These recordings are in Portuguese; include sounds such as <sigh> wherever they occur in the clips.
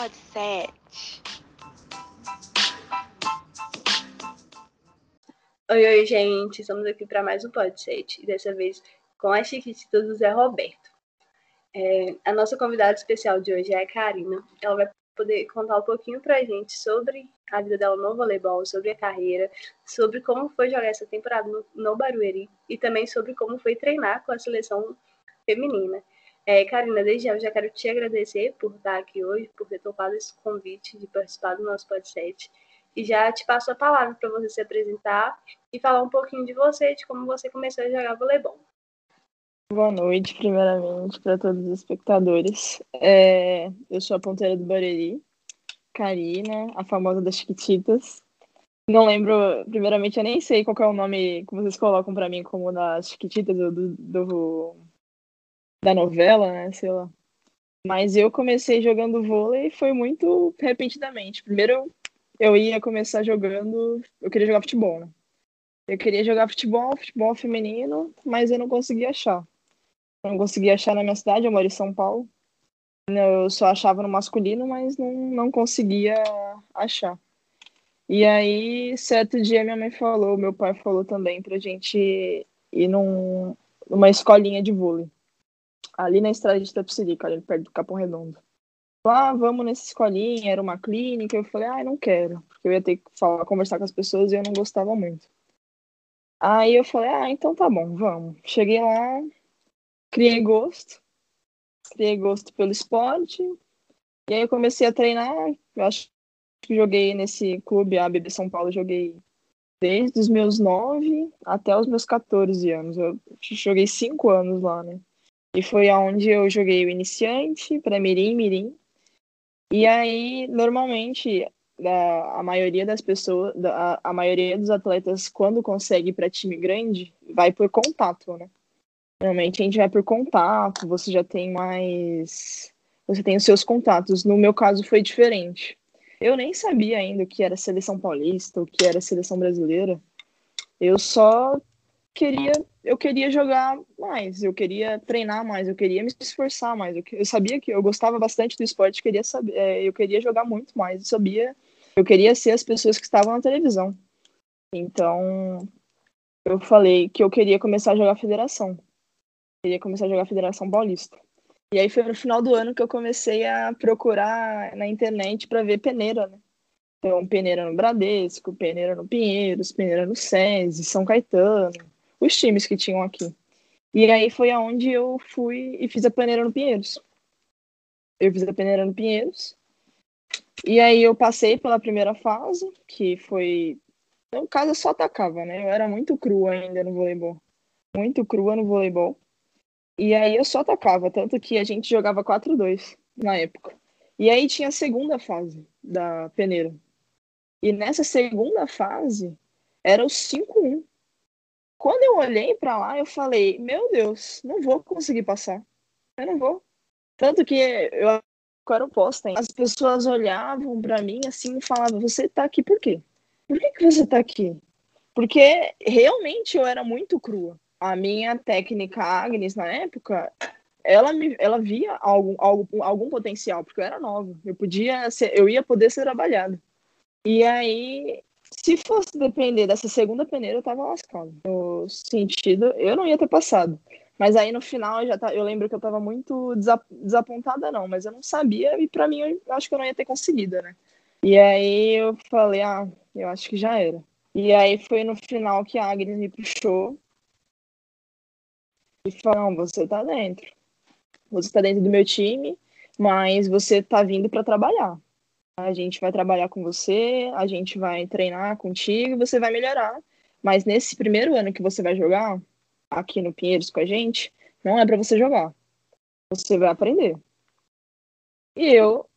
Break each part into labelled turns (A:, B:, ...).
A: Pod 7.
B: Oi, oi, gente. Estamos aqui para mais um Pod 7. E dessa vez com a chiquitita do Zé Roberto. É, a nossa convidada especial de hoje é a Karina. Ela vai poder contar um pouquinho para a gente sobre a vida dela no voleibol, sobre a carreira, sobre como foi jogar essa temporada no, no Barueri e também sobre como foi treinar com a seleção feminina. É, Karina, desde já eu já quero te agradecer por estar aqui hoje, por ter topado esse convite de participar do nosso podcast. E já te passo a palavra para você se apresentar e falar um pouquinho de você, de como você começou a jogar voleibol.
C: Boa noite, primeiramente, para todos os espectadores. É, eu sou a ponteira do Barueri, Karina, a famosa das Chiquititas. Não lembro, primeiramente, eu nem sei qual é o nome que vocês colocam para mim como das Chiquititas do, do, do, da novela, né? Sei lá. Mas eu comecei jogando vôlei e foi muito repentinamente. Primeiro eu ia começar jogando, eu queria jogar futebol, né? Eu queria jogar futebol, futebol feminino, mas eu não conseguia achar. Não conseguia achar na minha cidade, eu moro em São Paulo. Eu só achava no masculino, mas não, não conseguia achar. E aí, certo dia, minha mãe falou, meu pai falou também pra gente ir num, numa escolinha de vôlei. Ali na estrada de Tapsirica, ali perto do Capão Redondo. Ah, vamos nessa escolinha, era uma clínica. Eu falei, ah, não quero, porque eu ia ter que falar, conversar com as pessoas e eu não gostava muito. Aí eu falei, ah, então tá bom, vamos. Cheguei lá, criei gosto, criei gosto pelo esporte, e aí eu comecei a treinar. Eu acho que joguei nesse clube, a BB São Paulo, joguei desde os meus 9 até os meus 14 anos. Eu joguei 5 anos lá, né? E foi aonde eu joguei o iniciante, para mirim, mirim. E aí, normalmente, a, a maioria das pessoas, a, a maioria dos atletas, quando consegue para time grande, vai por contato, né? Normalmente a gente vai por contato, você já tem mais. Você tem os seus contatos. No meu caso foi diferente. Eu nem sabia ainda o que era seleção paulista, o que era seleção brasileira. Eu só queria, eu queria jogar mais, eu queria treinar mais, eu queria me esforçar mais. Eu, eu sabia que eu gostava bastante do esporte, queria saber, é, eu queria jogar muito mais. Eu sabia, eu queria ser as pessoas que estavam na televisão. Então, eu falei que eu queria começar a jogar federação queria começar a jogar Federação Paulista. E aí foi no final do ano que eu comecei a procurar na internet para ver peneira, né? Então, peneira no Bradesco, peneira no Pinheiros, peneira no SESI, São Caetano, os times que tinham aqui. E aí foi aonde eu fui e fiz a peneira no Pinheiros. Eu fiz a peneira no Pinheiros. E aí eu passei pela primeira fase, que foi. No caso, eu só atacava, né? Eu era muito crua ainda no voleibol. Muito crua no voleibol. E aí eu só atacava, tanto que a gente jogava 4-2 na época. E aí tinha a segunda fase da peneira. E nessa segunda fase era o 5-1. Quando eu olhei para lá, eu falei: Meu Deus, não vou conseguir passar. Eu não vou. Tanto que eu era oposta. Hein? As pessoas olhavam para mim assim e falavam: Você tá aqui por quê? Por que, que você tá aqui? Porque realmente eu era muito crua a minha técnica Agnes na época, ela me, ela via algum, algum, algum potencial, porque eu era nova, eu podia ser, eu ia poder ser trabalhado. E aí, se fosse depender dessa segunda peneira, eu tava lascado. No sentido, eu não ia ter passado. Mas aí no final eu já tá, eu lembro que eu tava muito desapontada não, mas eu não sabia e para mim eu acho que eu não ia ter conseguido, né? E aí eu falei, ah, eu acho que já era. E aí foi no final que a Agnes me puxou e falam, você tá dentro. Você tá dentro do meu time, mas você tá vindo para trabalhar. A gente vai trabalhar com você, a gente vai treinar contigo, você vai melhorar. Mas nesse primeiro ano que você vai jogar aqui no Pinheiros com a gente, não é para você jogar. Você vai aprender. E eu,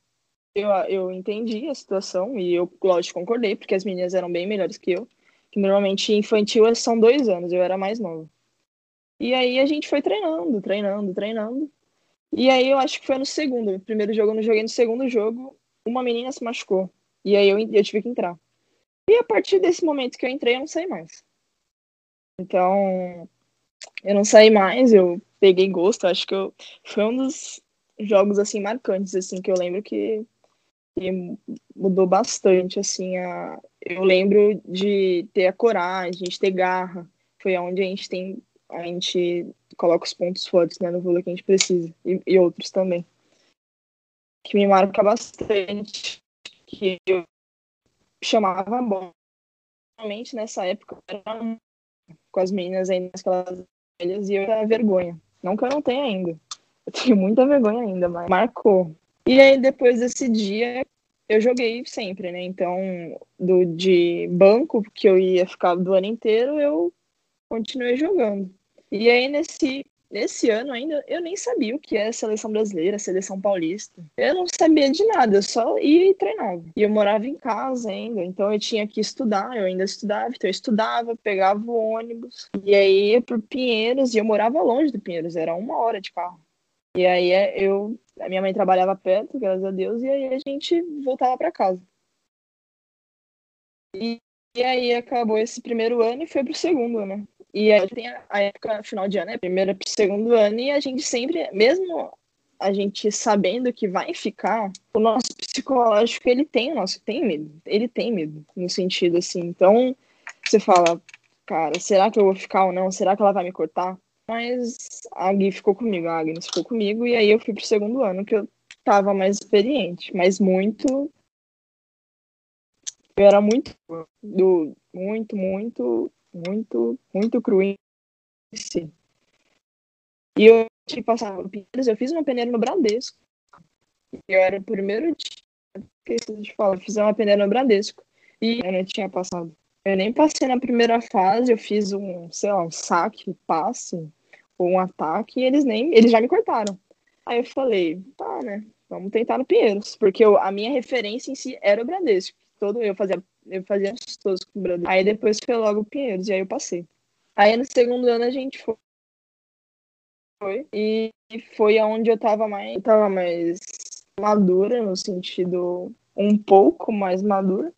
C: eu, eu entendi a situação e eu, lógico, concordei, porque as meninas eram bem melhores que eu. Que normalmente infantil são dois anos, eu era mais nova. E aí a gente foi treinando, treinando, treinando. E aí eu acho que foi no segundo. Primeiro jogo eu não joguei, no segundo jogo, uma menina se machucou. E aí eu, eu tive que entrar. E a partir desse momento que eu entrei, eu não saí mais. Então, eu não saí mais, eu peguei gosto. Acho que eu, foi um dos jogos, assim, marcantes, assim, que eu lembro que e mudou bastante, assim, a... eu lembro de ter a coragem, de ter garra, foi onde a gente tem, a gente coloca os pontos fortes, né, no vôlei que a gente precisa, e, e outros também, que me marca bastante, que eu chamava bom, realmente nessa época, era com as meninas ainda, aquelas velhas, e eu era vergonha, não que eu não tenha ainda, eu tenho muita vergonha ainda, mas marcou, e aí, depois desse dia, eu joguei sempre, né? Então, do de banco, que eu ia ficar do ano inteiro, eu continuei jogando. E aí, nesse, nesse ano ainda, eu nem sabia o que é seleção brasileira, seleção paulista. Eu não sabia de nada, eu só ia e treinava. E eu morava em casa ainda, então eu tinha que estudar, eu ainda estudava, então eu estudava, pegava o ônibus, e aí ia pro Pinheiros, e eu morava longe do Pinheiros, era uma hora de carro. E aí é, eu, a minha mãe trabalhava perto, graças a Deus, e aí a gente voltava para casa. E, e, aí acabou esse primeiro ano e foi pro segundo, né? E aí tem a, época final de ano, né? Primeiro pro segundo ano, e a gente sempre, mesmo a gente sabendo que vai ficar, o nosso psicológico, ele tem, o nosso, tem medo. Ele tem medo, no sentido assim. Então, você fala, cara, será que eu vou ficar ou não? Será que ela vai me cortar? Mas a Gui ficou comigo, a Agnes ficou comigo, e aí eu fui pro segundo ano, que eu tava mais experiente, mas muito. Eu era muito do muito, muito, muito, muito cru em si. E eu tive passado Pinheiros, eu fiz uma peneira no Bradesco. Eu era o primeiro dia, esqueci de falar, fiz uma peneira no Bradesco. E eu não tinha passado. Eu nem passei na primeira fase, eu fiz um, sei lá, um saque, passe, ou um ataque, e eles nem, eles já me cortaram. Aí eu falei, tá, né? Vamos tentar no Pinheiros, porque eu, a minha referência em si era o Bradesco. Todo eu fazia, eu fazia todos com o Bradesco. Aí depois foi logo o Pinheiros, e aí eu passei. Aí no segundo ano a gente foi. foi e foi aonde eu tava mais, eu tava mais madura, no sentido um pouco mais madura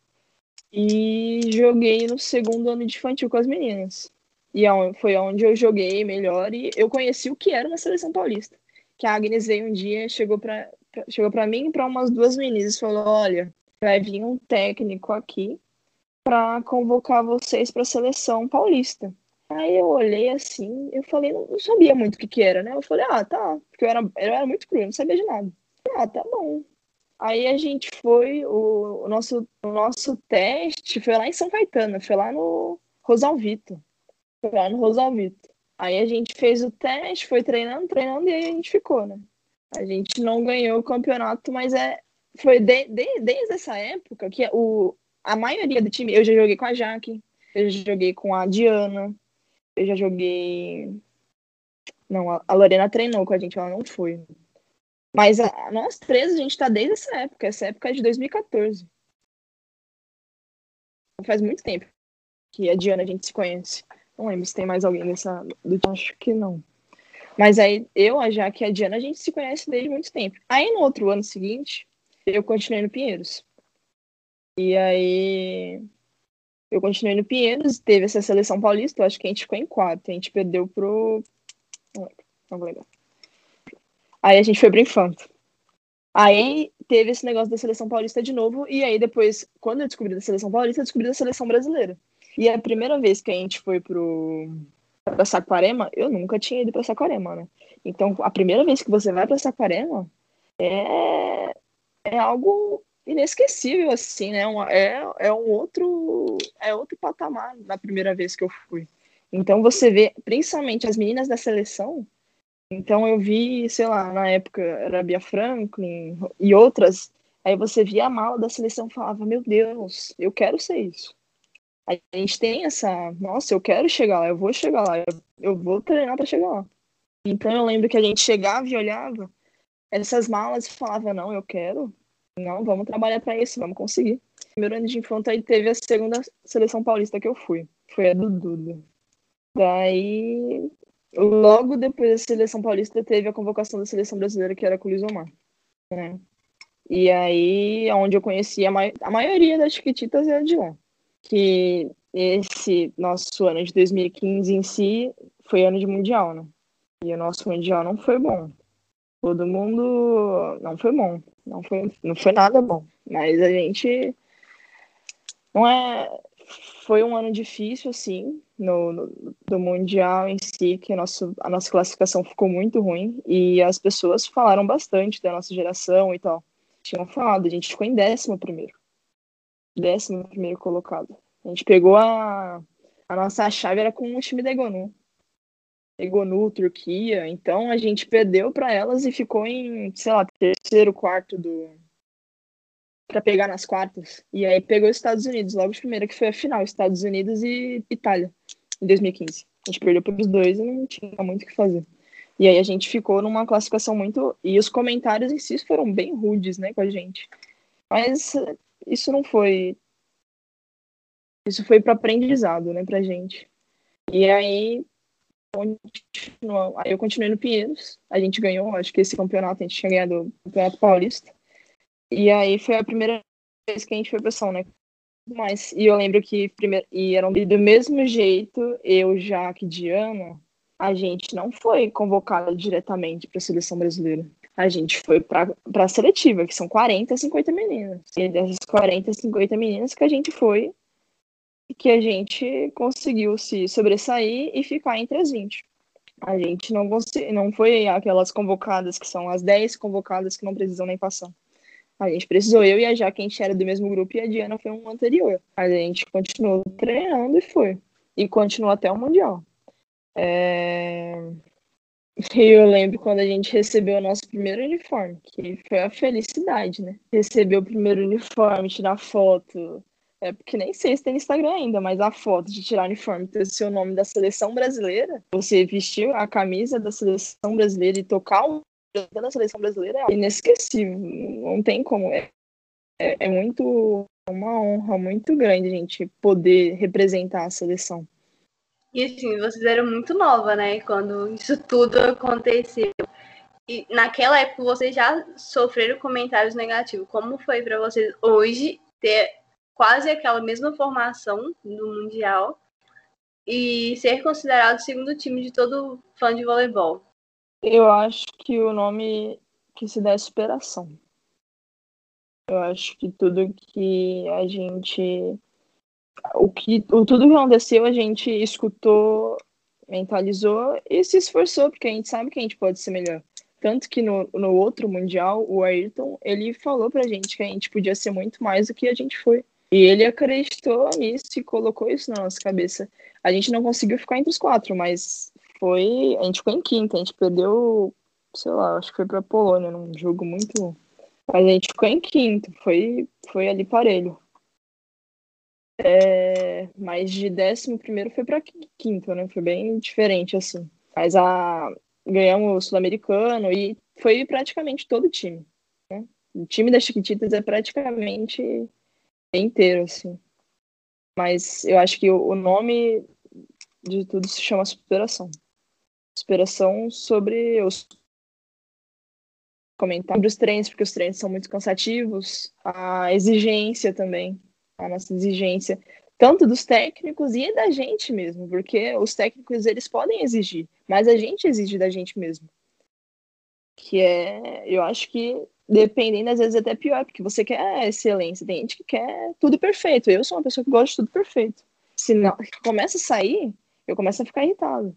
C: e joguei no segundo ano de infantil com as meninas. E foi onde eu joguei melhor e eu conheci o que era uma seleção paulista. Que a Agnes veio um dia, chegou para chegou para mim e para umas duas meninas e falou: "Olha, vai vir um técnico aqui para convocar vocês para a seleção paulista". Aí eu olhei assim, eu falei, não, não, sabia muito o que que era, né? Eu falei: "Ah, tá", porque eu era eu era muito cru, não sabia de nada. Ah, tá bom. Aí a gente foi, o, o, nosso, o nosso teste foi lá em São Caetano, foi lá no Rosalvito. Foi lá no Rosalvito. Aí a gente fez o teste, foi treinando, treinando, e aí a gente ficou, né? A gente não ganhou o campeonato, mas é, foi de, de, desde essa época que o, a maioria do time. Eu já joguei com a Jaque, eu já joguei com a Diana, eu já joguei. Não, a Lorena treinou com a gente, ela não foi. Mas a, nós três, a gente está desde essa época. Essa época é de 2014. Faz muito tempo que a Diana a gente se conhece. Não lembro se tem mais alguém nessa. Do... Acho que não. Mas aí eu, a Jaque e a Diana, a gente se conhece desde muito tempo. Aí no outro ano seguinte, eu continuei no Pinheiros. E aí eu continuei no Pinheiros, teve essa seleção paulista, eu acho que a gente ficou em quarto. A gente perdeu pro. Não vou lembrar. Aí a gente foi pro Infanto. Aí teve esse negócio da seleção paulista de novo, e aí depois, quando eu descobri da seleção paulista, eu descobri da seleção brasileira. E a primeira vez que a gente foi pro pra Saquarema, eu nunca tinha ido pra Saquarema, né? Então, a primeira vez que você vai pra Saquarema é, é algo inesquecível, assim, né? Uma, é, é um outro é outro patamar na primeira vez que eu fui. Então você vê, principalmente as meninas da seleção, então eu vi, sei lá, na época era Bia Franklin e outras, aí você via a mala da seleção e falava, meu Deus, eu quero ser isso. A gente tem essa, nossa, eu quero chegar lá, eu vou chegar lá, eu, eu vou treinar para chegar lá. Então eu lembro que a gente chegava e olhava essas malas e falava, não, eu quero, não, vamos trabalhar para isso, vamos conseguir. Primeiro ano de infância aí teve a segunda seleção paulista que eu fui, foi a do Duda. Daí Logo depois da seleção paulista, teve a convocação da seleção brasileira, que era com o Omar. Né? E aí, onde eu conheci a, ma a maioria das chiquititas é de lá. Que esse nosso ano de 2015 em si foi ano de Mundial, né? E o nosso Mundial não foi bom. Todo mundo não foi bom, não foi, não foi nada bom, mas a gente não é foi um ano difícil assim no, no do mundial em si que a nossa a nossa classificação ficou muito ruim. E as pessoas falaram bastante da nossa geração e tal. Tinham falado a gente ficou em décimo primeiro. Décimo primeiro colocado. A gente pegou a a nossa chave era com o time da Egonu Egonu, Turquia. Então a gente perdeu para elas e ficou em, sei lá, terceiro, quarto do para pegar nas quartas. E aí pegou os Estados Unidos, logo de primeira que foi a final, Estados Unidos e Itália, em 2015. A gente perdeu para os dois e não tinha muito o que fazer. E aí a gente ficou numa classificação muito e os comentários em si foram bem rudes, né, com a gente. Mas isso não foi isso foi para aprendizado, né, pra gente. E aí Aí eu continuei no Pinheiros. A gente ganhou, acho que esse campeonato, a gente tinha ganhado o Campeonato Paulista. E aí foi a primeira vez que a gente foi pra São, né? Mas, e eu lembro que primeiro, e eram do mesmo jeito, eu, Jaque e Diana, a gente não foi convocada diretamente para a seleção brasileira. A gente foi para a seletiva, que são 40, 50 meninas. E dessas 40, 50 meninas que a gente foi que a gente conseguiu se sobressair e ficar entre as 20. A gente não, não foi aquelas convocadas que são as 10 convocadas que não precisam nem passar. A gente precisou, eu e a Jaque, a gente era do mesmo grupo e a Diana foi um anterior. A gente continuou treinando e foi. E continuou até o Mundial. É... Eu lembro quando a gente recebeu o nosso primeiro uniforme, que foi a felicidade, né? Receber o primeiro uniforme, tirar foto, é porque nem sei se tem Instagram ainda, mas a foto de tirar o uniforme, ter o seu nome da seleção brasileira, você vestir a camisa da seleção brasileira e tocar o da seleção brasileira é inesquecível. Não tem como. É, é, é muito uma honra muito grande gente poder representar a seleção.
B: E assim, vocês eram muito nova, né? Quando isso tudo aconteceu. E naquela época vocês já sofreram comentários negativos. Como foi para vocês hoje ter quase aquela mesma formação do Mundial e ser considerado o segundo time de todo fã de voleibol?
C: Eu acho que o nome que se dá é superação. Eu acho que tudo que a gente. O que, o, tudo que aconteceu, a gente escutou, mentalizou e se esforçou, porque a gente sabe que a gente pode ser melhor. Tanto que no, no outro Mundial, o Ayrton, ele falou pra gente que a gente podia ser muito mais do que a gente foi. E ele acreditou nisso e colocou isso na nossa cabeça. A gente não conseguiu ficar entre os quatro, mas foi. A gente ficou em quinta, a gente perdeu, sei lá, acho que foi pra Polônia, num jogo muito. Mas a gente ficou em quinto, foi, foi ali parelho. É, mas de décimo primeiro foi para quinto, né? Foi bem diferente, assim. Mas a, ganhamos o Sul-Americano e foi praticamente todo o time. Né? O time das Chiquititas é praticamente inteiro, assim. Mas eu acho que o nome de tudo se chama superação. Superação sobre os comentar sobre os treinos, porque os treinos são muito cansativos, a exigência também, a nossa exigência, tanto dos técnicos e da gente mesmo, porque os técnicos eles podem exigir, mas a gente exige da gente mesmo. Que é, eu acho que dependendo, às vezes até pior, porque você quer excelência, tem gente que quer tudo perfeito. Eu sou uma pessoa que gosta de tudo perfeito. Se não, começa a sair, eu começo a ficar irritado.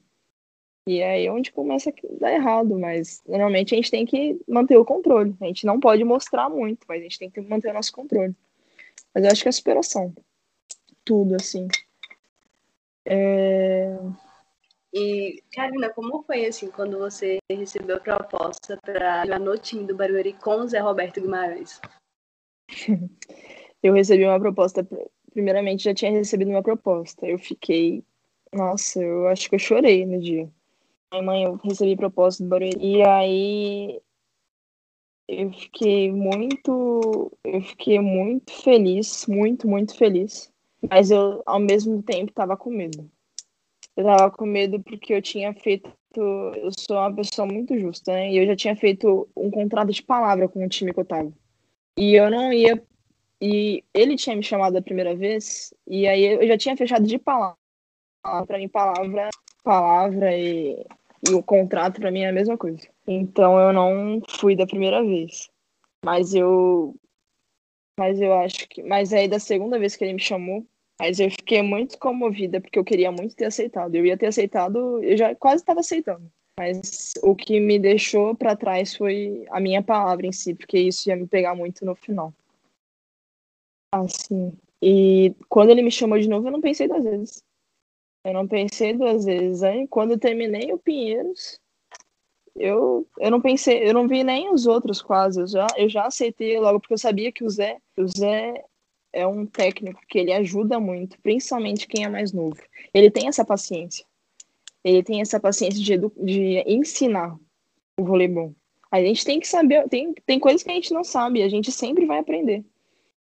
C: E é aí onde começa a dar errado, mas normalmente a gente tem que manter o controle. A gente não pode mostrar muito, mas a gente tem que manter o nosso controle. Mas eu acho que é a superação. Tudo, assim. É...
B: E, Karina, como foi assim quando você recebeu a proposta para jogar no time do Barueri com o Zé Roberto Guimarães? <laughs>
C: eu recebi uma proposta, primeiramente já tinha recebido uma proposta. Eu fiquei, nossa, eu acho que eu chorei no dia. Minha mãe, eu recebi proposta do Barueri. E aí eu fiquei muito, eu fiquei muito feliz, muito, muito feliz. Mas eu, ao mesmo tempo, estava com medo eu tava com medo porque eu tinha feito. Eu sou uma pessoa muito justa, né? E eu já tinha feito um contrato de palavra com o time que eu tava. E eu não ia. E ele tinha me chamado a primeira vez, e aí eu já tinha fechado de palavra. Pra mim, palavra, palavra e E o contrato para mim é a mesma coisa. Então eu não fui da primeira vez. Mas eu mas eu acho que mas aí da segunda vez que ele me chamou, mas eu fiquei muito comovida porque eu queria muito ter aceitado. Eu ia ter aceitado, eu já quase estava aceitando. Mas o que me deixou para trás foi a minha palavra em si, porque isso ia me pegar muito no final. Assim. E quando ele me chamou de novo, eu não pensei duas vezes. Eu não pensei duas vezes. Aí, quando eu terminei o Pinheiros, eu, eu não pensei, eu não vi nem os outros quase. Eu já, eu já aceitei logo, porque eu sabia que o Zé, o Zé é um técnico que ele ajuda muito, principalmente quem é mais novo. Ele tem essa paciência. Ele tem essa paciência de, de ensinar o voleibol. A gente tem que saber, tem, tem coisas que a gente não sabe, a gente sempre vai aprender.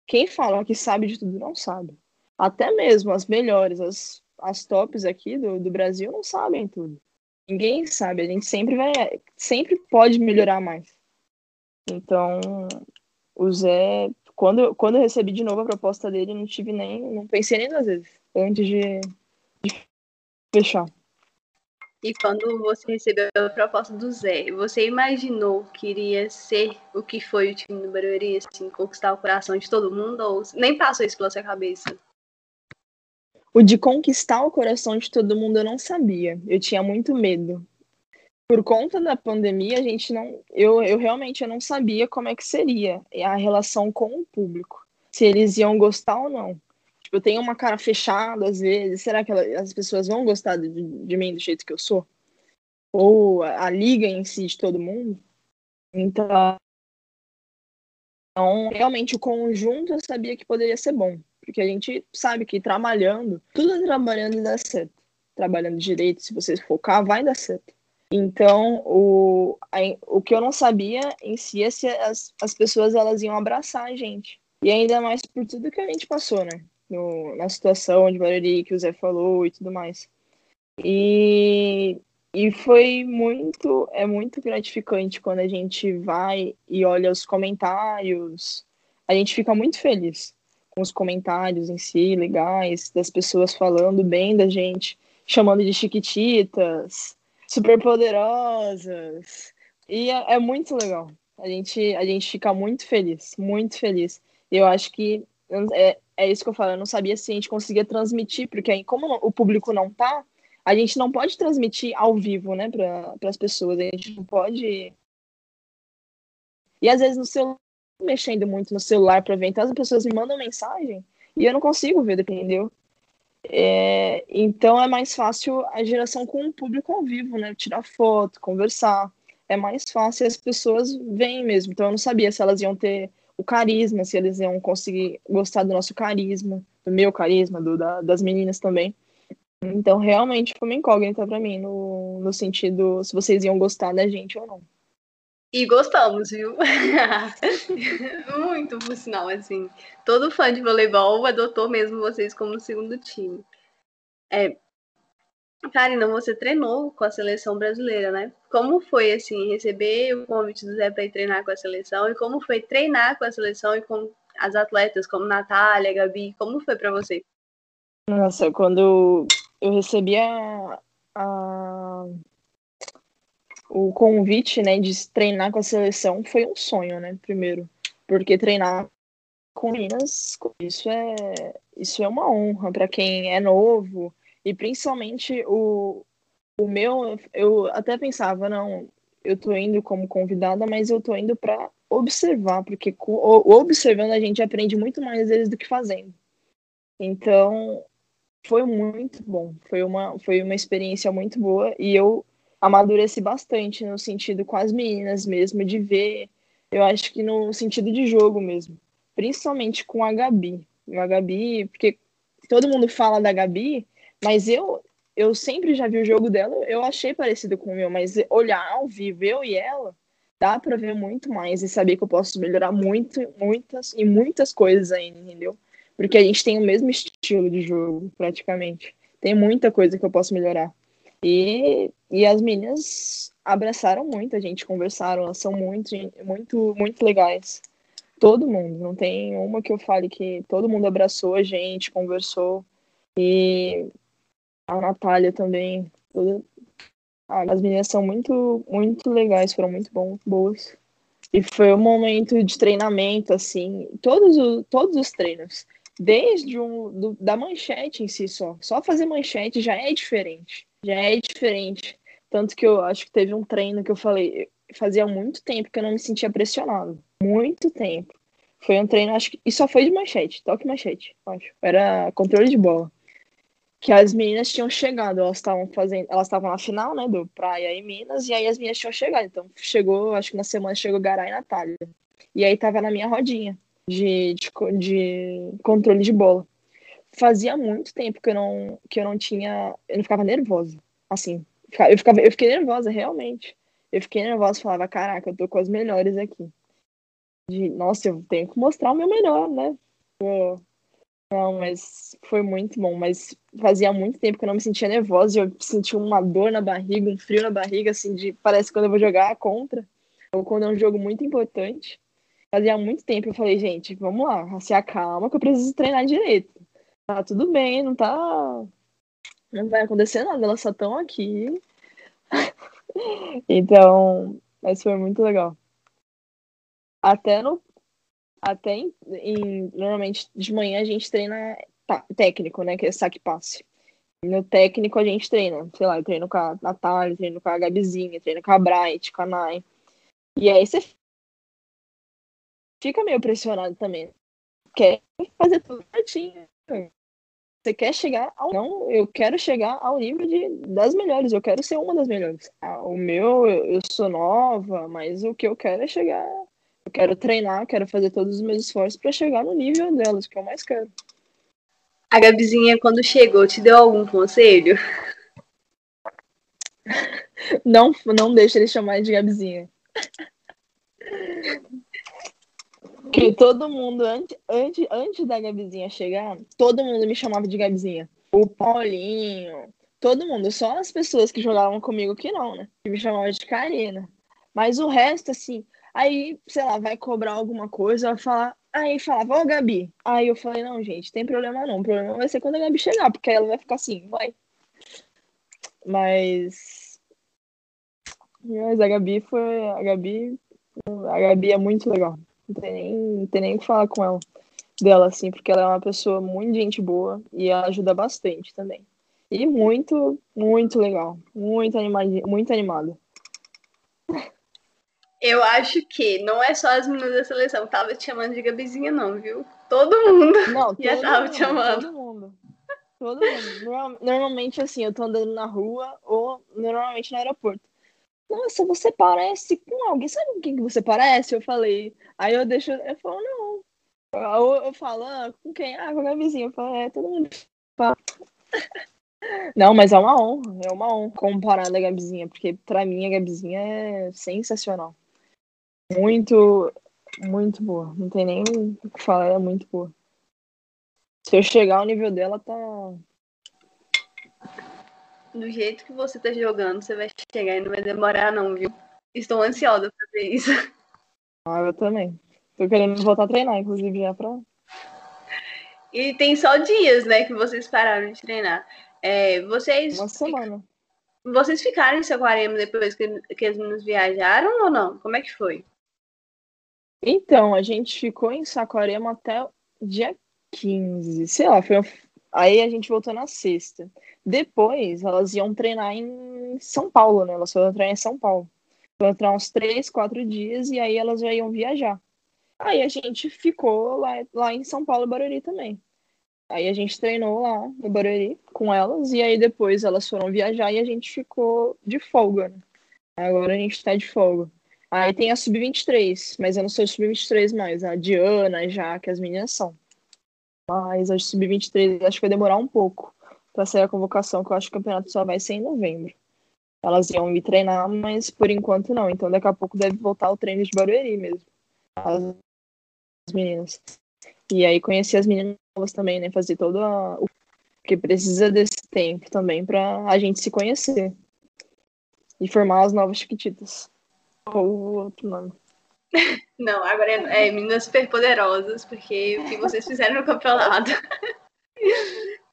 C: Quem fala que sabe de tudo não sabe. Até mesmo as melhores, as, as tops aqui do, do Brasil não sabem tudo. Ninguém sabe, a gente sempre vai, sempre pode melhorar mais. Então, o Zé, quando, quando eu recebi de novo a proposta dele, não tive nem, não pensei nem duas vezes antes de, de fechar.
B: E quando você recebeu a proposta do Zé, você imaginou que iria ser o que foi o time do Barueri, assim, conquistar o coração de todo mundo? Ou nem passou isso pela sua cabeça?
C: O de conquistar o coração de todo mundo eu não sabia. Eu tinha muito medo. Por conta da pandemia, a gente não. Eu, eu realmente eu não sabia como é que seria a relação com o público. Se eles iam gostar ou não. Tipo, eu tenho uma cara fechada às vezes. Será que ela, as pessoas vão gostar de, de, mim do jeito que eu sou? Ou a, a liga em si de todo mundo? Então, então, realmente o conjunto eu sabia que poderia ser bom. Porque a gente sabe que trabalhando, tudo trabalhando dá certo. Trabalhando direito, se você focar, vai dar certo. Então, o, a, o que eu não sabia em si é se as, as pessoas elas iam abraçar a gente. E ainda mais por tudo que a gente passou, né? no, na situação de Barueri que o Zé falou e tudo mais. E, e foi muito, é muito gratificante quando a gente vai e olha os comentários. A gente fica muito feliz com os comentários em si, legais, das pessoas falando bem da gente, chamando de chiquititas, super poderosas. E é, é muito legal. A gente, a gente fica muito feliz, muito feliz. Eu acho que é, é isso que eu falo, eu não sabia se a gente conseguia transmitir, porque aí, como o público não tá, a gente não pode transmitir ao vivo, né, para as pessoas, a gente não pode. E às vezes no celular, mexendo muito no celular para ver, então as pessoas me mandam mensagem e eu não consigo ver, entendeu? É, então é mais fácil a geração com o público ao vivo, né? Tirar foto, conversar. É mais fácil as pessoas veem mesmo. Então eu não sabia se elas iam ter o carisma, se eles iam conseguir gostar do nosso carisma, do meu carisma, do, da, das meninas também. Então, realmente foi uma incógnita para mim, no, no sentido se vocês iam gostar da gente ou não.
B: E gostamos, viu? <laughs> Muito, por sinal, assim. Todo fã de voleibol adotou mesmo vocês como segundo time. É, Karina, você treinou com a seleção brasileira, né? Como foi, assim, receber o convite do Zé para ir treinar com a seleção? E como foi treinar com a seleção e com as atletas como Natália, Gabi? Como foi para você?
C: Nossa, quando eu recebi a, a, o convite, né, de treinar com a seleção, foi um sonho, né, primeiro. Porque treinar com meninas, isso é, isso é uma honra para quem é novo, e principalmente o, o meu, eu até pensava, não, eu tô indo como convidada, mas eu tô indo para observar, porque observando a gente aprende muito mais vezes do que fazendo. Então, foi muito bom, foi uma, foi uma experiência muito boa e eu amadureci bastante no sentido com as meninas mesmo, de ver, eu acho que no sentido de jogo mesmo, principalmente com a Gabi. A Gabi, porque todo mundo fala da Gabi, mas eu, eu sempre já vi o jogo dela, eu achei parecido com o meu, mas olhar ao vivo, eu e ela, dá para ver muito mais e saber que eu posso melhorar muito, muitas e muitas coisas ainda, entendeu? Porque a gente tem o mesmo estilo de jogo, praticamente. Tem muita coisa que eu posso melhorar. E, e as meninas abraçaram muito a gente, conversaram, elas são muito, muito, muito legais. Todo mundo, não tem uma que eu fale que todo mundo abraçou a gente, conversou. E a Natália também, toda, Ah, as meninas são muito, muito legais, foram muito bom, boas. E foi um momento de treinamento, assim, todos, os, todos os treinos. Desde um, do, da manchete em si só. Só fazer manchete já é diferente. Já é diferente. Tanto que eu acho que teve um treino que eu falei, fazia muito tempo que eu não me sentia pressionado. Muito tempo. Foi um treino, acho que. E só foi de manchete, toque manchete, acho. Era controle de bola. Que as meninas tinham chegado, elas estavam fazendo. Elas estavam na final, né? Do Praia e Minas, e aí as meninas tinham chegado. Então chegou, acho que na semana chegou Garay e Natália. E aí tava na minha rodinha de, de, de controle de bola. Fazia muito tempo que eu não, que eu não tinha. Eu não ficava nervosa. Assim. Eu, ficava, eu fiquei nervosa, realmente. Eu fiquei nervosa e falava, caraca, eu tô com as melhores aqui. De, nossa, eu tenho que mostrar o meu melhor, né? Pô, não, mas foi muito bom. Mas fazia muito tempo que eu não me sentia nervosa. Eu sentia uma dor na barriga, um frio na barriga, assim, de parece quando eu vou jogar contra, ou quando é um jogo muito importante. Fazia muito tempo eu falei, gente, vamos lá, se acalma que eu preciso treinar direito. Tá tudo bem, não tá. Não vai acontecer nada, elas só estão aqui. <laughs> então, mas foi muito legal. Até no. Até em, em, Normalmente de manhã a gente treina técnico, né? Que é saque passe. No técnico a gente treina, sei lá, eu treino com a Natália, treino com a Gabizinha, treino com a Bright, com a Nai. E aí você fica meio pressionado também. Quer fazer tudo certinho. Você quer chegar ao. Não, eu quero chegar ao nível de, das melhores, eu quero ser uma das melhores. Ah, o meu, eu, eu sou nova, mas o que eu quero é chegar. Eu quero treinar, quero fazer todos os meus esforços para chegar no nível delas, que eu mais quero.
B: A Gabizinha, quando chegou, te deu algum conselho? <laughs>
C: Não, não deixa ele chamar de Gabizinha. Todo mundo, antes, antes, antes da Gabizinha chegar, todo mundo me chamava de Gabizinha. O Paulinho, todo mundo. Só as pessoas que jogavam comigo que não, né? Que me chamavam de Karina. Mas o resto, assim, aí, sei lá, vai cobrar alguma coisa, vai falar. Aí falava, ô Gabi. Aí eu falei, não, gente, tem problema não. O problema vai ser quando a Gabi chegar, porque ela vai ficar assim, vai. Mas. Mas a Gabi foi. A Gabi. A Gabi é muito legal. Não tem nem, não tem nem o que falar com ela dela, assim, porque ela é uma pessoa muito gente boa e ela ajuda bastante também. E muito, muito legal. Muito animada. Muito animada.
B: Eu acho que não é só as meninas da seleção tava te chamando de Gabizinha, não, viu? Todo mundo
C: não, <laughs>
B: já tava te chamando.
C: Todo mundo. Todo mundo. Normalmente, assim, eu tô andando na rua ou normalmente no aeroporto. Nossa, você parece com alguém. Sabe com quem que você parece? Eu falei. Aí eu deixo. Eu falo, não. Eu, eu falo, ah, com quem? Ah, com a minha vizinha. Eu falo, é, todo mundo fala. <laughs> Não, mas é uma honra. É uma honra comparar a Gabizinha, porque pra mim a Gabizinha é sensacional. Muito, muito boa. Não tem nem o que falar, é muito boa. Se eu chegar ao nível dela, tá
B: do jeito que você tá jogando, você vai chegar e não vai demorar, não, viu? Estou ansiosa pra ver isso.
C: Ah, eu também. Tô querendo voltar a treinar, inclusive, já pra.
B: E tem só dias, né, que vocês pararam de treinar. É, vocês.
C: Uma semana.
B: Vocês ficaram em Saquarema depois que, que as meninas viajaram ou não? Como é que foi?
C: Então, a gente ficou em Saquarema até dia 15. Sei lá, foi. Aí a gente voltou na sexta. Depois, elas iam treinar em São Paulo, né? Elas foram treinar em São Paulo. Foram treinar uns três, quatro dias e aí elas já iam viajar. Aí a gente ficou lá, lá em São Paulo, Barueri também. Aí a gente treinou lá no Barueri com elas e aí depois elas foram viajar e a gente ficou de folga, né? Agora a gente tá de folga. Aí tem a Sub-23, mas eu não sou Sub-23 mais. A Diana, já, que as meninas são. Mas a Sub-23 acho que vai demorar um pouco para sair a convocação, que eu acho que o campeonato só vai ser em novembro. Elas iam me treinar, mas por enquanto não. Então daqui a pouco deve voltar o treino de Barueri mesmo. As meninas. E aí conhecer as meninas novas também, né? Fazer todo a... o que precisa desse tempo também para a gente se conhecer. E formar as novas chiquititas. Ou outro nome. <laughs>
B: Não, agora é, é meninas super poderosas, porque o que vocês fizeram no campeonato. <laughs>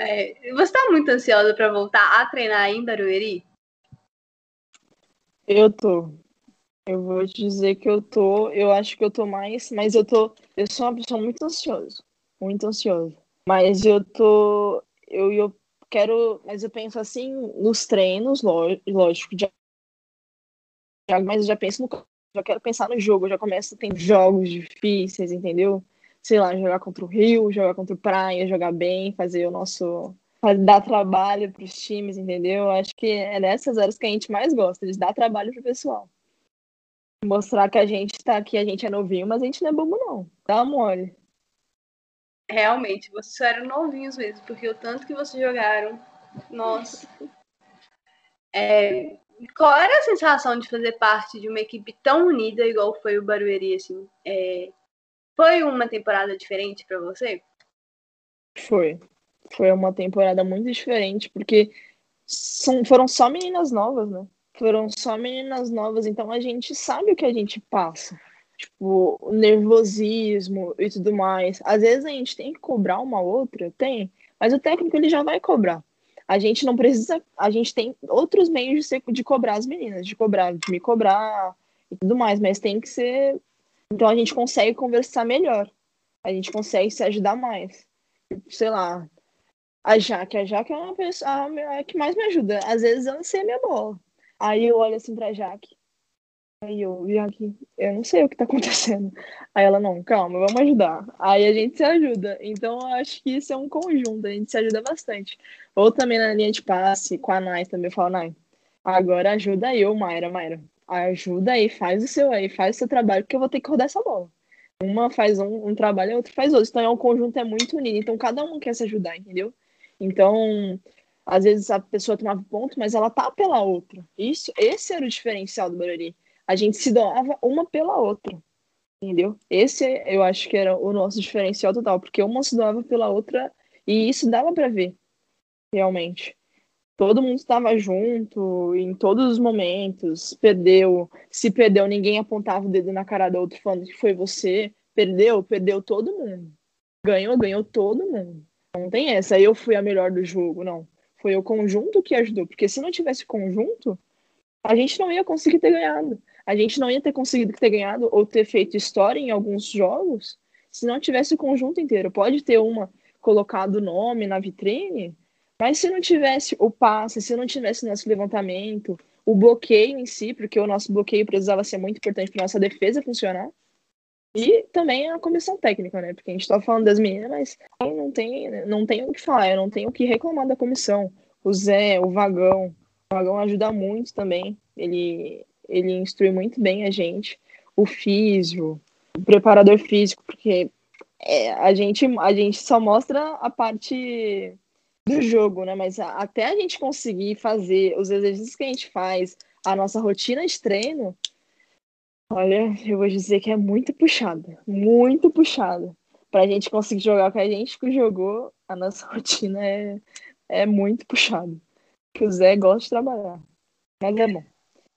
B: É, você tá muito ansiosa para voltar a treinar em Barueri?
C: Eu tô. Eu vou te dizer que eu tô. Eu acho que eu tô mais, mas eu tô. Eu sou uma pessoa muito ansiosa. Muito ansiosa. Mas eu tô. Eu, eu quero. Mas eu penso assim nos treinos, lógico. Já, mas eu já penso no. Já quero pensar no jogo. Eu já começo. Tem jogos difíceis, entendeu? Sei lá, jogar contra o Rio, jogar contra o Praia, jogar bem, fazer o nosso dar trabalho para os times, entendeu? Acho que é nessas horas que a gente mais gosta, de dar trabalho pro pessoal. Mostrar que a gente está aqui, a gente é novinho, mas a gente não é bobo, não. Dá mole.
B: Realmente, vocês eram novinhos mesmo, porque o tanto que vocês jogaram, nossa. É, <laughs> qual era a sensação de fazer parte de uma equipe tão unida igual foi o Barueri, assim? É, foi uma temporada diferente para você?
C: Foi. Foi uma temporada muito diferente, porque são, foram só meninas novas, né? Foram só meninas novas, então a gente sabe o que a gente passa. Tipo, o nervosismo e tudo mais. Às vezes a gente tem que cobrar uma outra, tem, mas o técnico ele já vai cobrar. A gente não precisa, a gente tem outros meios de, ser, de cobrar as meninas, de cobrar, de me cobrar e tudo mais, mas tem que ser. Então a gente consegue conversar melhor. A gente consegue se ajudar mais. Sei lá, a Jaque, a Jaque é uma pessoa a, a que mais me ajuda. Às vezes eu não sei a minha bola. Aí eu olho assim pra Jaque. Aí eu, Jaque, eu não sei o que tá <laughs> acontecendo. Aí ela, não, calma, vamos ajudar. Aí a gente se ajuda. Então eu acho que isso é um conjunto, a gente se ajuda bastante. Ou também na linha de passe, com a Nai também, eu falo, Nai, agora ajuda eu, Mayra, Mayra. Ajuda aí, faz o seu aí, faz o seu trabalho, porque eu vou ter que rodar essa bola. Uma faz um, um trabalho, a outra faz outro. Então é um conjunto, é muito unido. Então cada um quer se ajudar, entendeu? Então, às vezes a pessoa tomava ponto, mas ela tá pela outra. Isso, esse era o diferencial do Barueri. A gente se doava uma pela outra. Entendeu? Esse eu acho que era o nosso diferencial total, porque uma se doava pela outra e isso dava para ver, realmente. Todo mundo estava junto em todos os momentos. Perdeu, se perdeu, ninguém apontava o dedo na cara do outro falando que foi você. Perdeu, perdeu todo mundo. Ganhou, ganhou todo mundo. Não tem essa, eu fui a melhor do jogo, não. Foi o conjunto que ajudou, porque se não tivesse conjunto, a gente não ia conseguir ter ganhado. A gente não ia ter conseguido ter ganhado ou ter feito história em alguns jogos se não tivesse o conjunto inteiro. Pode ter uma colocado nome na vitrine, mas se não tivesse o passe, se não tivesse nosso levantamento, o bloqueio em si, porque o nosso bloqueio precisava ser muito importante para nossa defesa funcionar, e também a comissão técnica, né? Porque a gente tá falando das meninas, mas não tem, não tem o que falar, eu não tenho o que reclamar da comissão. O Zé, o Vagão, o Vagão ajuda muito também. Ele, ele instrui muito bem a gente. O físio, o preparador físico, porque é, a, gente, a gente só mostra a parte do jogo, né? Mas a, até a gente conseguir fazer os exercícios que a gente faz, a nossa rotina de treino, Olha, eu vou dizer que é muito puxada, muito puxada. Pra gente conseguir jogar com a gente que jogou, a nossa <laughs> rotina é, é muito puxada. Que o Zé gosta de trabalhar. Mas é bom.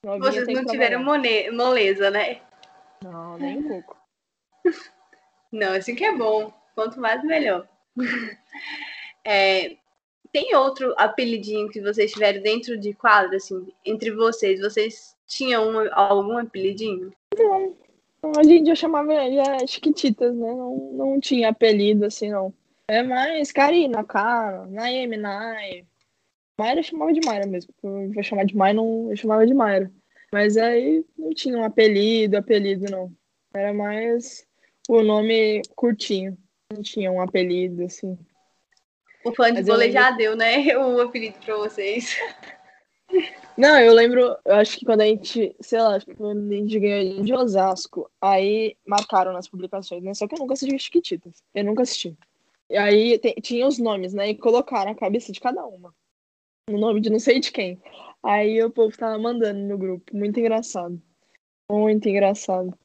B: Novinha Vocês não tiveram moleza, né?
C: Não, nem um pouco. <laughs>
B: Não, assim que é bom. Quanto mais, melhor. <laughs> É, tem outro apelidinho que vocês tiveram dentro de quadro, assim, entre vocês? Vocês tinham um, algum apelidinho?
C: Não. A gente já chamava já Chiquititas, né? Não, não tinha apelido assim, não. É mais Karina, Cara, Naime, Nai. Mayra chamava de Mayra mesmo. Eu vou chamar de Mayra, não, eu chamava de Mayra. Mas aí não tinha um apelido, apelido, não. Era mais o nome curtinho. Não tinha um apelido, assim.
B: O fã de vôlei já deu, né? <laughs> O apelido pra vocês.
C: Não, eu lembro, eu acho que quando a gente, sei lá, quando a gente ganhou de Osasco, aí marcaram nas publicações, né? Só que eu nunca assisti Chiquititas. Eu nunca assisti. E aí tinha os nomes, né? E colocaram a cabeça de cada uma. O nome de não sei de quem. Aí o povo tava mandando no grupo. Muito engraçado. Muito engraçado.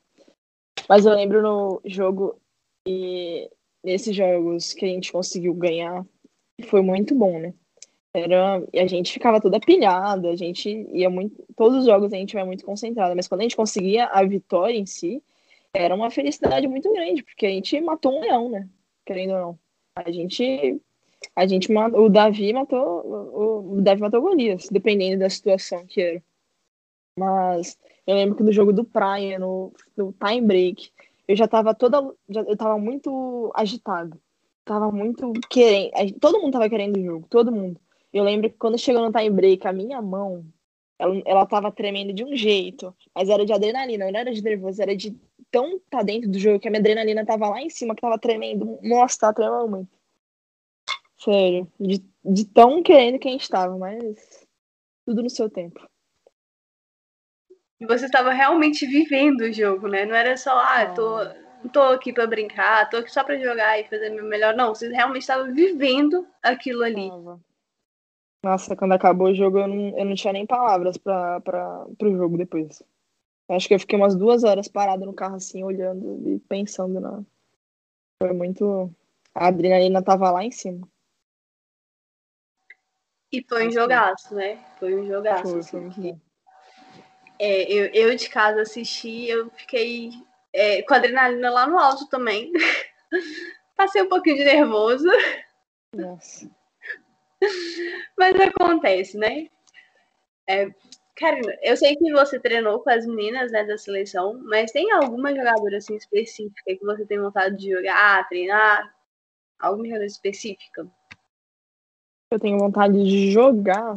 C: Mas eu lembro no jogo e nesses jogos que a gente conseguiu ganhar, foi muito bom, né? Era, e a gente ficava toda pilhada, a gente ia muito. Todos os jogos a gente vai muito concentrada, mas quando a gente conseguia a vitória em si, era uma felicidade muito grande, porque a gente matou um leão, né? Querendo ou não. A gente A gente o Davi matou, o, o Davi matou Golias, dependendo da situação que era. Mas eu lembro que no jogo do Praia, no, no time break, eu já tava toda, já, eu tava muito agitado. Tava muito querendo, todo mundo tava querendo o jogo, todo mundo. Eu lembro que quando chegou no time break, a minha mão, ela, ela tava tremendo de um jeito, mas era de adrenalina, não era de nervoso, era de tão tá dentro do jogo que a minha adrenalina tava lá em cima, que tava tremendo. Nossa, tava tremendo muito. Sério, de, de tão querendo que a gente tava, mas tudo no seu tempo.
B: E você estava realmente vivendo o jogo, né? Não era só, ah, tô, tô aqui para brincar, tô aqui só para jogar e fazer meu melhor. Não, você realmente estava vivendo aquilo ali.
C: Nossa, quando acabou o jogo, eu não, eu não tinha nem palavras para o jogo depois. Acho que eu fiquei umas duas horas parado no carro, assim, olhando e pensando na. Foi muito. A adrenalina tava lá em cima.
B: E foi um jogaço, né? Foi um jogaço. Foi, assim, foi que... é, eu, eu de casa assisti, eu fiquei é, com a adrenalina lá no alto também. <laughs> Passei um pouquinho de nervoso.
C: Nossa.
B: Mas acontece, né? É, Karina, eu sei que você treinou com as meninas né, da seleção, mas tem alguma jogadora assim específica que você tem vontade de jogar, treinar? Alguma jogadora específica?
C: Eu tenho vontade de jogar.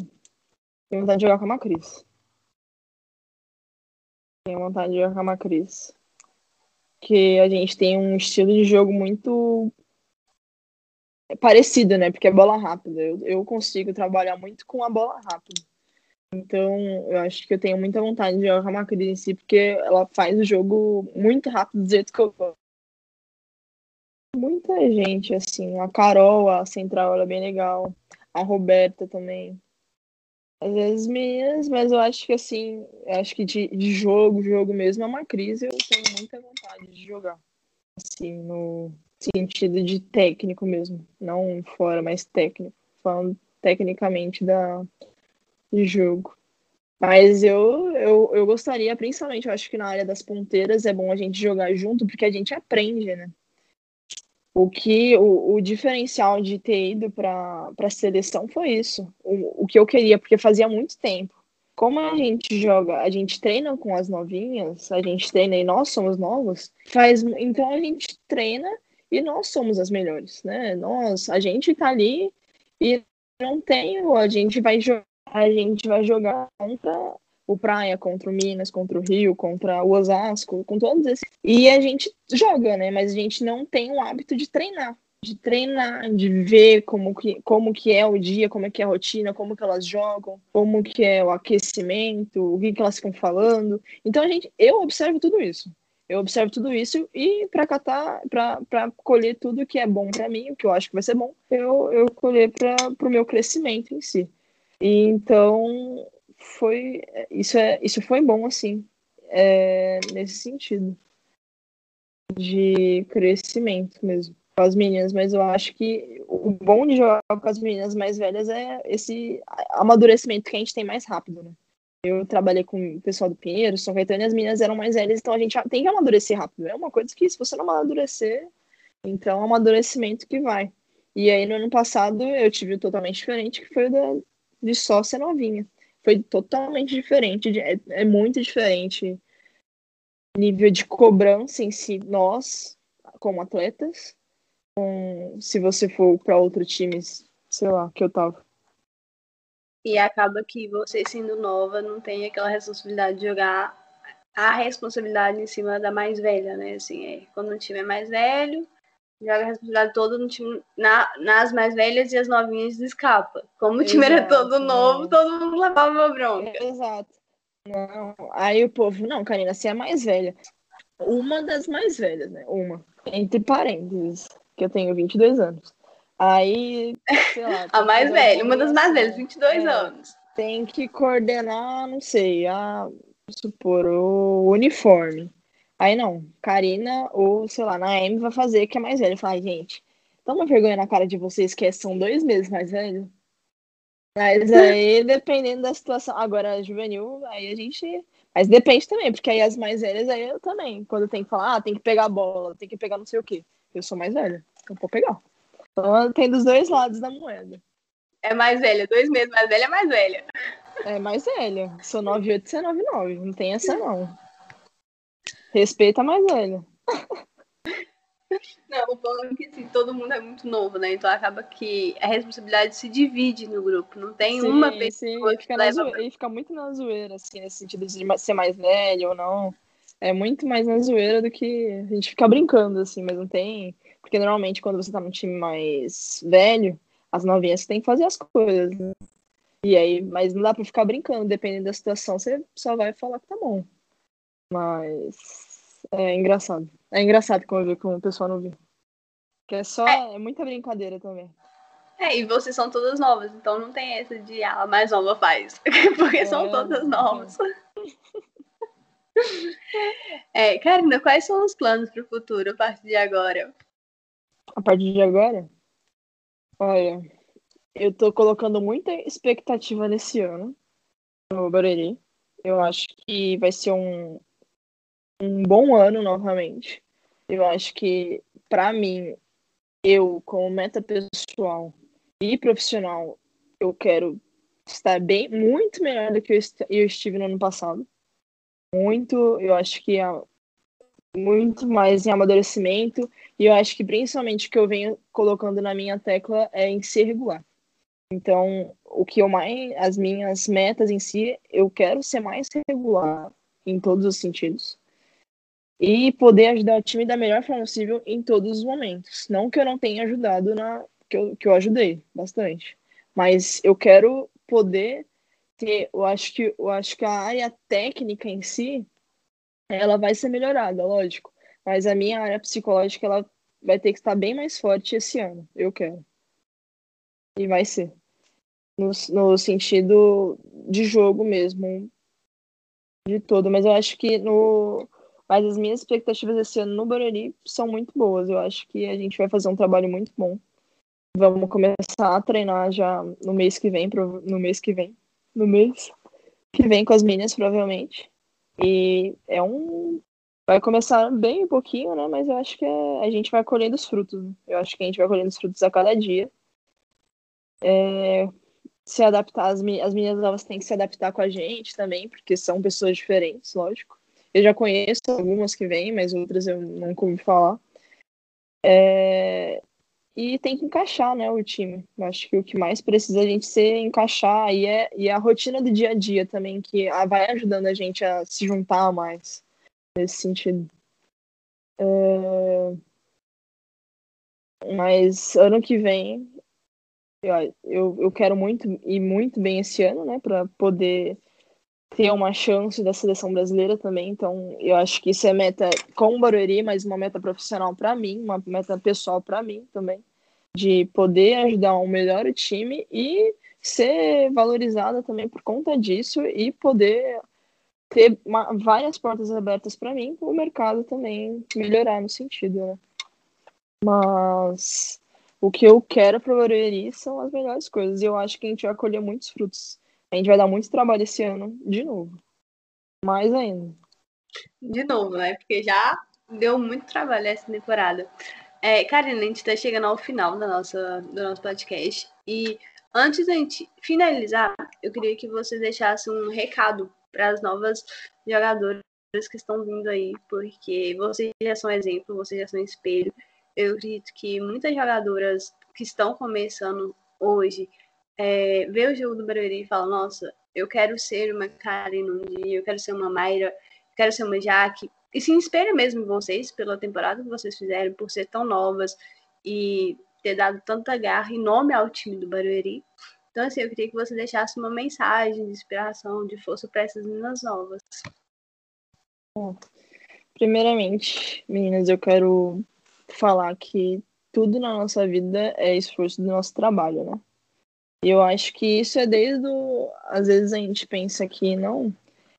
C: Tenho vontade de jogar com a Macris. Tenho vontade de jogar com a Macris. Que a gente tem um estilo de jogo muito parecido, né? Porque é bola rápida. Eu, eu consigo trabalhar muito com a bola rápida. Então, eu acho que eu tenho muita vontade de jogar com a Macris em si, porque ela faz o jogo muito rápido do jeito que eu gosto. Muita gente, assim. A Carol, a central, ela é bem legal a Roberta também. Às vezes meninas, mas eu acho que assim, acho que de, de jogo, jogo mesmo, é uma crise, eu tenho muita vontade de jogar. Assim, no sentido de técnico mesmo. Não fora, mas técnico. Falando tecnicamente da, de jogo. Mas eu, eu, eu gostaria, principalmente, eu acho que na área das ponteiras é bom a gente jogar junto, porque a gente aprende, né? O que o, o diferencial de ter ido para a seleção foi isso. O, o que eu queria, porque fazia muito tempo. Como a gente joga, a gente treina com as novinhas, a gente treina e nós somos novos, faz então a gente treina e nós somos as melhores, né? Nós, a gente tá ali e não tem, a gente vai jogar, a gente vai jogar contra o Praia contra o Minas, contra o Rio, contra o Osasco, com todos esses. E a gente joga, né? Mas a gente não tem o hábito de treinar. De treinar, de ver como que, como que é o dia, como é que é a rotina, como que elas jogam, como que é o aquecimento, o que, que elas ficam falando. Então a gente, eu observo tudo isso. Eu observo tudo isso e para catar, para colher tudo que é bom para mim, o que eu acho que vai ser bom, eu, eu colher para o meu crescimento em si. E então foi isso é isso foi bom assim é, nesse sentido de crescimento mesmo com as meninas mas eu acho que o bom de jogar com as meninas mais velhas é esse amadurecimento que a gente tem mais rápido né eu trabalhei com o pessoal do Pinheiro, São Caetano e as meninas eram mais velhas, então a gente tem que amadurecer rápido. É uma coisa que, se você não amadurecer, então é um amadurecimento que vai. E aí, no ano passado, eu tive o totalmente diferente, que foi o da, de sócia novinha foi totalmente diferente, é, é muito diferente nível de cobrança em si, nós, como atletas, com, se você for para outro time, sei lá, que eu tava.
B: E acaba que você sendo nova não tem aquela responsabilidade de jogar a responsabilidade em cima da mais velha, né? Assim, é, quando o time é mais velho, joga a responsabilidade toda no time, na, nas mais velhas e as novinhas escapa. Como o time Exato, era todo novo, todo mundo levava uma bronca.
C: Exato. Não. Aí o povo, não, Karina, você é a mais velha. Uma das mais velhas, né? Uma. Entre parênteses, que eu tenho 22 anos. Aí, sei lá. <laughs>
B: a mais velha, uma das mais velhas, 22 é, anos.
C: Tem que coordenar, não sei, a supor, o uniforme. Aí não, Karina ou, sei lá, Naemi vai fazer, que é mais velha. Fala, gente, toma vergonha na cara de vocês que são dois meses mais velhos. Mas <laughs> aí, dependendo da situação. Agora, juvenil, aí a gente. Mas depende também, porque aí as mais velhas, aí eu também. Quando tem que falar, ah, tem que pegar a bola, tem que pegar não sei o quê. Eu sou mais velha, então vou pegar. Então tem dos dois lados da moeda.
B: É mais velha, dois meses mais velha é mais velha.
C: É mais velha. Sou 98, você é 99. Não tem essa, não. Respeita mais velha. <laughs>
B: Não, o bom é que assim, todo mundo é muito novo, né? Então acaba que a responsabilidade se divide no grupo. Não tem sim, uma pessoa sim. que
C: fica
B: leva...
C: Zoeira, e fica muito na zoeira, assim, nesse sentido de ser mais velho ou não. É muito mais na zoeira do que a gente ficar brincando, assim, mas não tem. Porque normalmente quando você tá num time mais velho, as novinhas têm que fazer as coisas, né? E aí, mas não dá pra ficar brincando, dependendo da situação, você só vai falar que tá bom. Mas é engraçado. É engraçado conviver com o pessoal novinho. Que é só. É. é muita brincadeira também.
B: É, e vocês são todas novas, então não tem essa de ah, a mais nova faz. <laughs> Porque é, são todas novas. <laughs> é, Karina, quais são os planos para o futuro a partir de agora?
C: A partir de agora? Olha, eu tô colocando muita expectativa nesse ano no Barueri. Eu acho que vai ser um, um bom ano novamente. Eu acho que, para mim, eu, como meta pessoal e profissional, eu quero estar bem, muito melhor do que eu, estive no ano passado. Muito, eu acho que há muito mais em amadurecimento. E eu acho que principalmente o que eu venho colocando na minha tecla é em ser regular. Então, o que eu mais. As minhas metas em si, eu quero ser mais regular em todos os sentidos e poder ajudar o time da melhor forma possível em todos os momentos. Não que eu não tenha ajudado na que eu, que eu ajudei bastante, mas eu quero poder ter, eu acho que eu acho que a área técnica em si ela vai ser melhorada, lógico, mas a minha área psicológica ela vai ter que estar bem mais forte esse ano, eu quero. E vai ser. No, no sentido de jogo mesmo, de todo, mas eu acho que no mas as minhas expectativas esse ano no Barueri são muito boas. Eu acho que a gente vai fazer um trabalho muito bom. Vamos começar a treinar já no mês que vem, no mês que vem, no mês que vem com as meninas, provavelmente. E é um. Vai começar bem um pouquinho, né? Mas eu acho que é... a gente vai colhendo os frutos. Né? Eu acho que a gente vai colhendo os frutos a cada dia. É... Se adaptar, as, as meninas elas têm que se adaptar com a gente também, porque são pessoas diferentes, lógico. Eu já conheço algumas que vêm, mas outras eu nunca ouvi falar. É... E tem que encaixar, né, o time. Eu acho que o que mais precisa a gente ser encaixar e é, e a rotina do dia a dia também, que vai ajudando a gente a se juntar mais nesse sentido. É... Mas ano que vem eu, eu, eu quero muito ir muito bem esse ano, né, para poder ter uma chance da seleção brasileira também. Então, eu acho que isso é meta com o Barueri, mas uma meta profissional para mim, uma meta pessoal para mim também, de poder ajudar um melhor time e ser valorizada também por conta disso e poder ter uma, várias portas abertas para mim, o mercado também melhorar no sentido, né? Mas o que eu quero para o Barueri são as melhores coisas e eu acho que a gente vai colher muitos frutos a gente vai dar muito trabalho esse ano, de novo. Mais ainda.
B: De novo, né? Porque já deu muito trabalho essa temporada. É, Karina, a gente está chegando ao final da nossa, do nosso podcast. E antes da gente finalizar, eu queria que você deixasse um recado para as novas jogadoras que estão vindo aí, porque vocês já são exemplo, vocês já são espelho. Eu acredito que muitas jogadoras que estão começando hoje é, vê o jogo do Barueri e fala, nossa, eu quero ser uma Karen um dia, eu quero ser uma Mayra, eu quero ser uma Jaque, e se inspira mesmo em vocês pela temporada que vocês fizeram, por ser tão novas e ter dado tanta garra e nome ao time do Barueri. Então, assim, eu queria que você deixasse uma mensagem de inspiração, de força para essas meninas novas.
C: Primeiramente, meninas, eu quero falar que tudo na nossa vida é esforço do nosso trabalho, né? Eu acho que isso é desde o... Às vezes a gente pensa que não,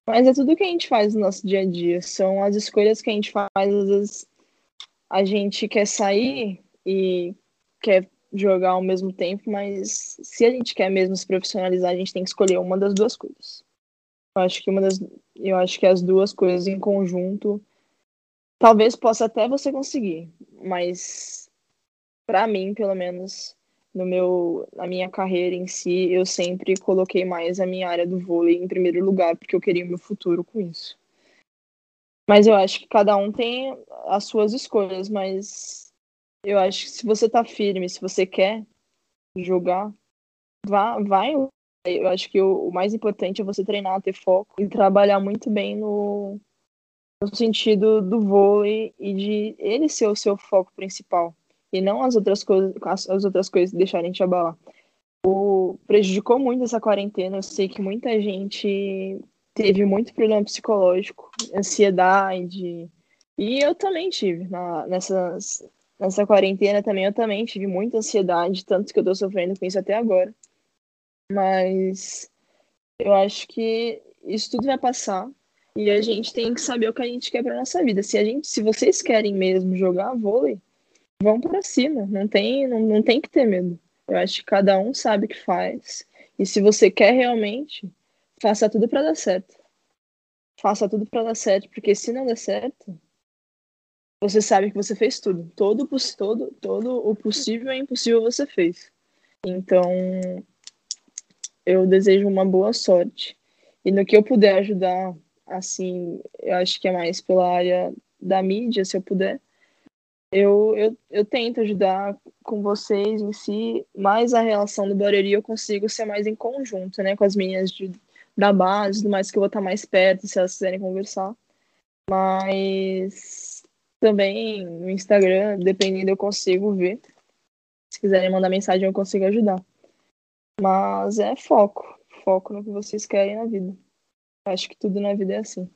C: mas é tudo que a gente faz no nosso dia a dia. São as escolhas que a gente faz. Às vezes a gente quer sair e quer jogar ao mesmo tempo, mas se a gente quer mesmo se profissionalizar, a gente tem que escolher uma das duas coisas. Eu acho que uma das, eu acho que as duas coisas em conjunto, talvez possa até você conseguir, mas para mim, pelo menos, no meu, na minha carreira em si, eu sempre coloquei mais a minha área do vôlei em primeiro lugar, porque eu queria o meu futuro com isso. Mas eu acho que cada um tem as suas escolhas, mas eu acho que se você tá firme, se você quer jogar, vá, vai. Eu acho que o, o mais importante é você treinar, ter foco e trabalhar muito bem no, no sentido do vôlei e de ele ser o seu foco principal e não as outras coisas, as, as outras coisas deixarem te abalar. O prejudicou muito essa quarentena. Eu sei que muita gente teve muito problema psicológico, ansiedade. E eu também tive na, nessas, nessa quarentena também eu também tive muita ansiedade, tanto que eu tô sofrendo com isso até agora. Mas eu acho que isso tudo vai passar e a gente tem que saber o que a gente quer para nossa vida. Se a gente, se vocês querem mesmo jogar vôlei, vão para cima, não tem, não, não tem que ter medo. Eu acho que cada um sabe o que faz. E se você quer realmente, faça tudo para dar certo. Faça tudo para dar certo, porque se não der certo, você sabe que você fez tudo. Todo, todo, todo o possível e impossível você fez. Então, eu desejo uma boa sorte. E no que eu puder ajudar, assim, eu acho que é mais pela área da mídia, se eu puder, eu, eu, eu tento ajudar com vocês em si, mas a relação do Barueri eu consigo ser mais em conjunto, né, com as meninas de, da base, do mais que eu vou estar mais perto, se elas quiserem conversar. Mas também no Instagram, dependendo, eu consigo ver. Se quiserem mandar mensagem, eu consigo ajudar. Mas é foco, foco no que vocês querem na vida. Acho que tudo na vida é assim.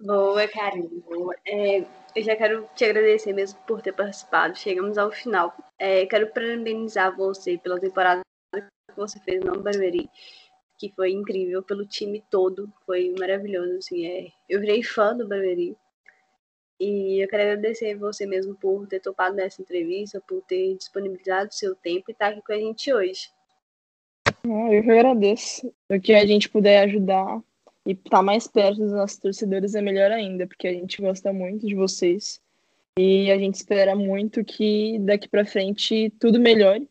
B: Boa, Karine. Boa. É, eu já quero te agradecer mesmo por ter participado. Chegamos ao final. É, quero parabenizar você pela temporada que você fez no Barueri, que foi incrível, pelo time todo, foi maravilhoso. Assim, é, eu virei fã do Barueri. E eu quero agradecer você mesmo por ter topado nessa entrevista, por ter disponibilizado o seu tempo e estar aqui com a gente hoje.
C: Eu que agradeço. O que a gente puder ajudar e estar tá mais perto dos nossos torcedores é melhor ainda, porque a gente gosta muito de vocês. E a gente espera muito que daqui para frente tudo melhore.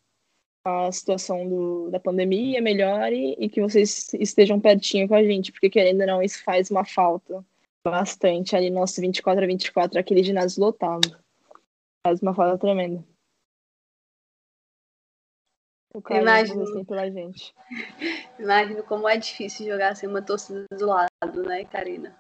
C: A situação do, da pandemia melhore e que vocês estejam pertinho com a gente, porque querendo ou não, isso faz uma falta bastante ali nosso 24 a 24, aquele ginásio lotado. Faz uma falta tremenda. O cara imagino, pela gente. <laughs>
B: Imagino como é difícil jogar sem uma torcida do lado, né, Karina?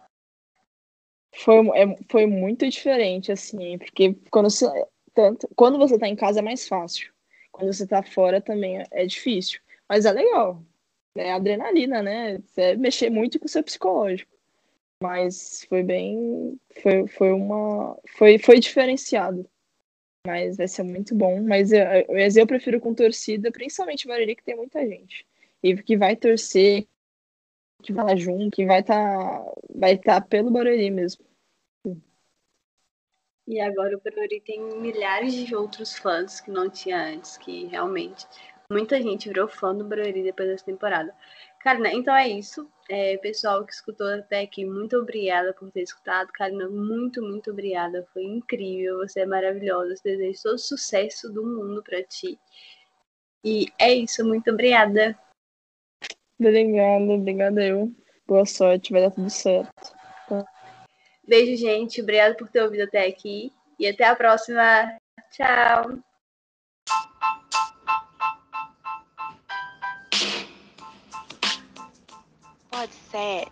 C: Foi, é, foi muito diferente, assim, porque quando você, tanto, quando você tá em casa é mais fácil. Quando você tá fora também é, é difícil. Mas é legal. É adrenalina, né? É mexer muito com o seu psicológico. Mas foi bem. Foi, foi uma. Foi, foi diferenciado mas vai ser muito bom. Mas eu, mas eu prefiro com torcida, principalmente Barueri, que tem muita gente. E que vai torcer, que vai lá junto, que vai estar tá, vai tá pelo Barueri mesmo.
B: E agora o Barueri tem milhares de outros fãs que não tinha antes, que realmente muita gente virou fã do Barueri depois dessa temporada. Karina, então é isso. É, pessoal que escutou até aqui, muito obrigada por ter escutado. Karina, muito, muito obrigada. Foi incrível. Você é maravilhosa. desejo todo o sucesso do mundo para ti. E é isso. Muito obrigada.
C: Obrigada, obrigada eu. Boa sorte, vai dar tudo certo.
B: Beijo, gente. Obrigada por ter ouvido até aqui. E até a próxima. Tchau.
A: Pode ser.